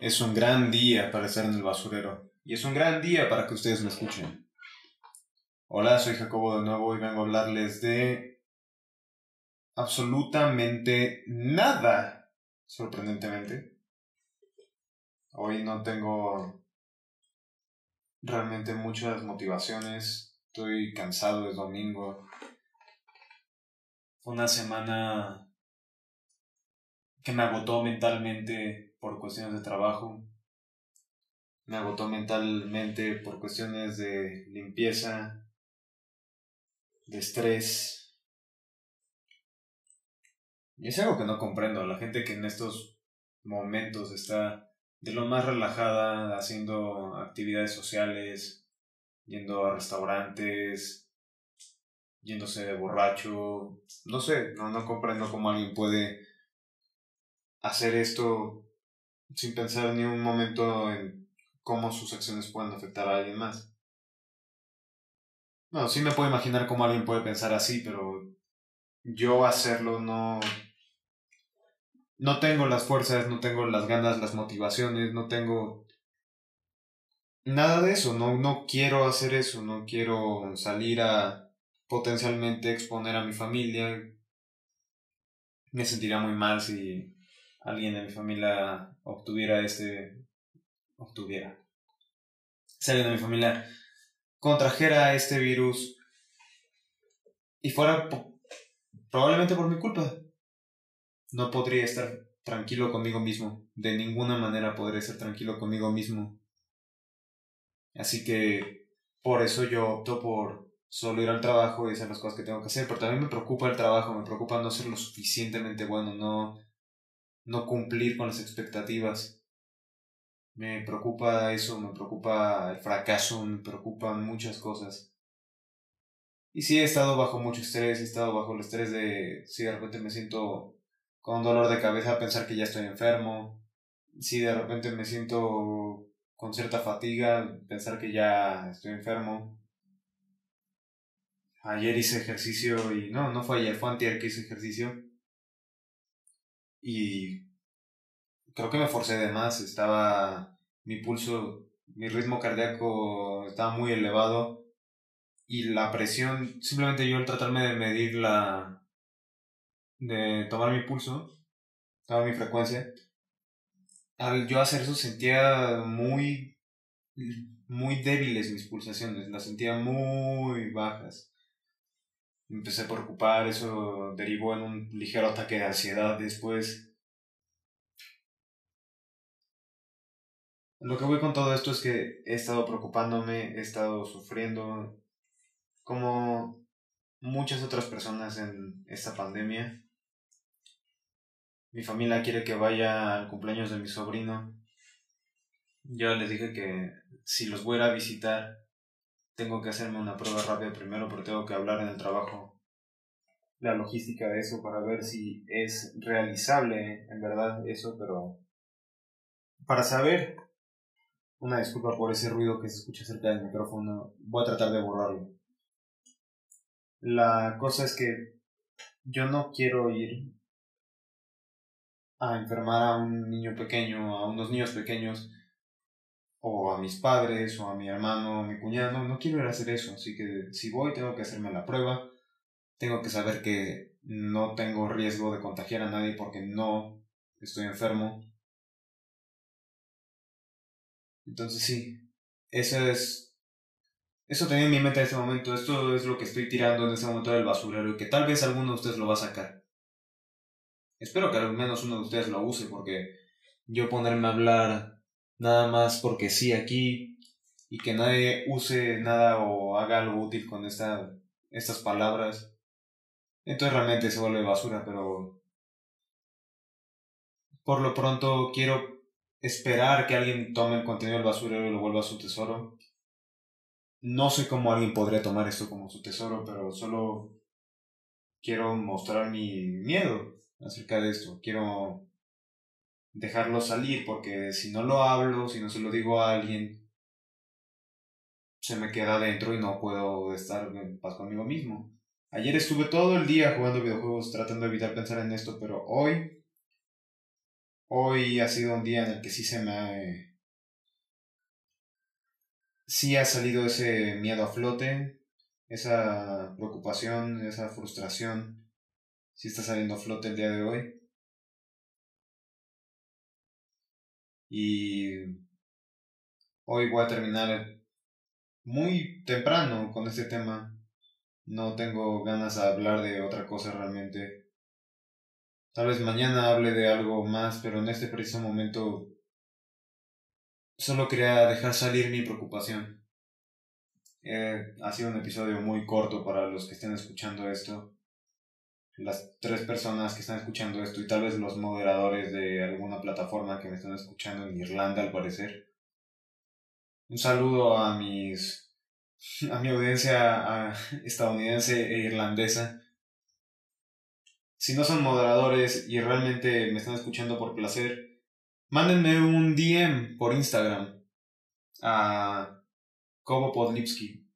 Es un gran día para estar en el basurero. Y es un gran día para que ustedes me escuchen. Hola, soy Jacobo de nuevo y vengo a hablarles de absolutamente nada, sorprendentemente. Hoy no tengo realmente muchas motivaciones. Estoy cansado, es domingo. Fue una semana que me agotó mentalmente por cuestiones de trabajo. Me agotó mentalmente por cuestiones de limpieza, de estrés. Y es algo que no comprendo. La gente que en estos momentos está de lo más relajada, haciendo actividades sociales, yendo a restaurantes, yéndose de borracho. No sé, no, no comprendo cómo alguien puede hacer esto sin pensar ni un momento en cómo sus acciones pueden afectar a alguien más. No, sí me puedo imaginar cómo alguien puede pensar así, pero yo hacerlo no... No tengo las fuerzas, no tengo las ganas, las motivaciones, no tengo nada de eso, no, no quiero hacer eso, no quiero salir a potencialmente exponer a mi familia. Me sentiría muy mal si alguien de mi familia obtuviera este, obtuviera, si alguien de mi familia contrajera este virus y fuera probablemente por mi culpa, no podría estar tranquilo conmigo mismo. De ninguna manera podré estar tranquilo conmigo mismo. Así que por eso yo opto por solo ir al trabajo y hacer las cosas que tengo que hacer. Pero también me preocupa el trabajo, me preocupa no ser lo suficientemente bueno, no no cumplir con las expectativas. Me preocupa eso, me preocupa el fracaso, me preocupan muchas cosas. Y sí he estado bajo mucho estrés, he estado bajo el estrés de si de repente me siento con dolor de cabeza pensar que ya estoy enfermo, si de repente me siento con cierta fatiga pensar que ya estoy enfermo. Ayer hice ejercicio y no, no fue ayer, fue antier que hice ejercicio y creo que me forcé de más, estaba mi pulso, mi ritmo cardíaco estaba muy elevado y la presión, simplemente yo al tratarme de medir la, de tomar mi pulso, toda mi frecuencia, al yo hacer eso sentía muy, muy débiles mis pulsaciones, las sentía muy bajas empecé a preocupar, eso derivó en un ligero ataque de ansiedad después. Lo que voy con todo esto es que he estado preocupándome, he estado sufriendo como muchas otras personas en esta pandemia. Mi familia quiere que vaya al cumpleaños de mi sobrino. Yo les dije que si los voy a visitar, tengo que hacerme una prueba rápida primero, pero tengo que hablar en el trabajo la logística de eso para ver si es realizable en verdad eso, pero para saber, una disculpa por ese ruido que se escucha cerca del micrófono, voy a tratar de borrarlo. La cosa es que yo no quiero ir a enfermar a un niño pequeño, a unos niños pequeños, o a mis padres, o a mi hermano, o a mi cuñado, no, quiero ir a hacer eso, así que si voy tengo que hacerme la prueba, tengo que saber que no tengo riesgo de contagiar a nadie porque no estoy enfermo. Entonces sí, eso es... Eso tenía en mi mente en este momento, esto es lo que estoy tirando en este momento del basurero y que tal vez alguno de ustedes lo va a sacar. Espero que al menos uno de ustedes lo use porque yo ponerme a hablar nada más porque sí aquí y que nadie use nada o haga algo útil con esta, estas palabras, entonces realmente se vuelve basura, pero por lo pronto quiero esperar que alguien tome el contenido del basurero y lo vuelva a su tesoro. No sé cómo alguien podría tomar esto como su tesoro, pero solo quiero mostrar mi miedo acerca de esto. Quiero dejarlo salir, porque si no lo hablo, si no se lo digo a alguien, se me queda dentro y no puedo estar en paz conmigo mismo. Ayer estuve todo el día jugando videojuegos tratando de evitar pensar en esto, pero hoy, Hoy ha sido un día en el que sí se me ha... Sí ha salido ese miedo a flote, esa preocupación, esa frustración. Sí está saliendo a flote el día de hoy. Y hoy voy a terminar muy temprano con este tema. No tengo ganas de hablar de otra cosa realmente. Tal vez mañana hable de algo más, pero en este preciso momento solo quería dejar salir mi preocupación. Eh, ha sido un episodio muy corto para los que estén escuchando esto. Las tres personas que están escuchando esto y tal vez los moderadores de alguna plataforma que me están escuchando en Irlanda al parecer. Un saludo a mis a mi audiencia estadounidense e irlandesa. Si no son moderadores y realmente me están escuchando por placer, mándenme un DM por Instagram a Kobo Podlipski.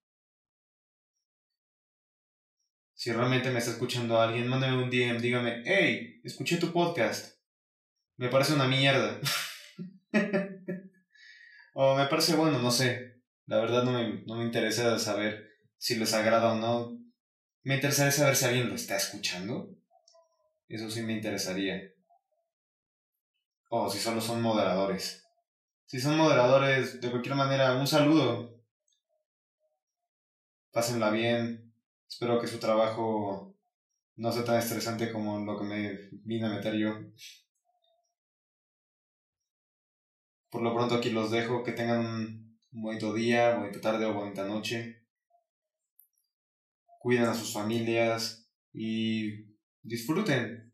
Si realmente me está escuchando alguien, mándenme un DM, dígame, hey, escuché tu podcast. Me parece una mierda. O me parece bueno, no sé. La verdad no me, no me interesa saber si les agrada o no. Me interesaría saber si alguien lo está escuchando. Eso sí me interesaría. O si solo son moderadores. Si son moderadores, de cualquier manera, un saludo. Pásenla bien. Espero que su trabajo no sea tan estresante como lo que me vine a meter yo. Por lo pronto aquí los dejo. Que tengan un bonito día, bonita tarde o bonita noche. Cuiden a sus familias y disfruten.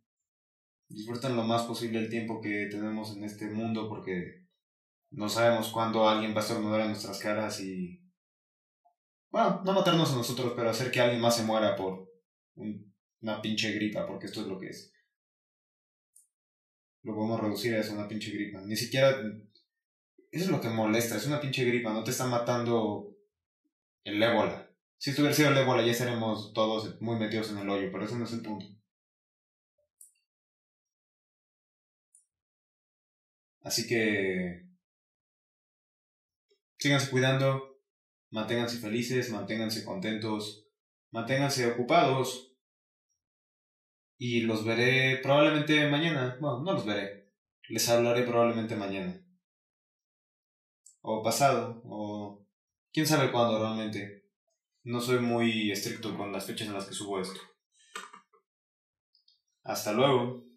Disfruten lo más posible el tiempo que tenemos en este mundo porque no sabemos cuándo alguien va a estornudar en nuestras caras y... Bueno, no matarnos a nosotros, pero hacer que alguien más se muera por una pinche gripa, porque esto es lo que es. Lo podemos reducir a eso, una pinche gripa. Ni siquiera eso es lo que molesta, es una pinche gripa, no te está matando el ébola. Si estuviera sido el ébola ya estaríamos todos muy metidos en el hoyo, pero eso no es el punto. Así que síganse cuidando, manténganse felices, manténganse contentos, manténganse ocupados y los veré probablemente mañana. Bueno, no los veré, les hablaré probablemente mañana o pasado, o quién sabe cuándo realmente. No soy muy estricto con las fechas en las que subo esto. Hasta luego.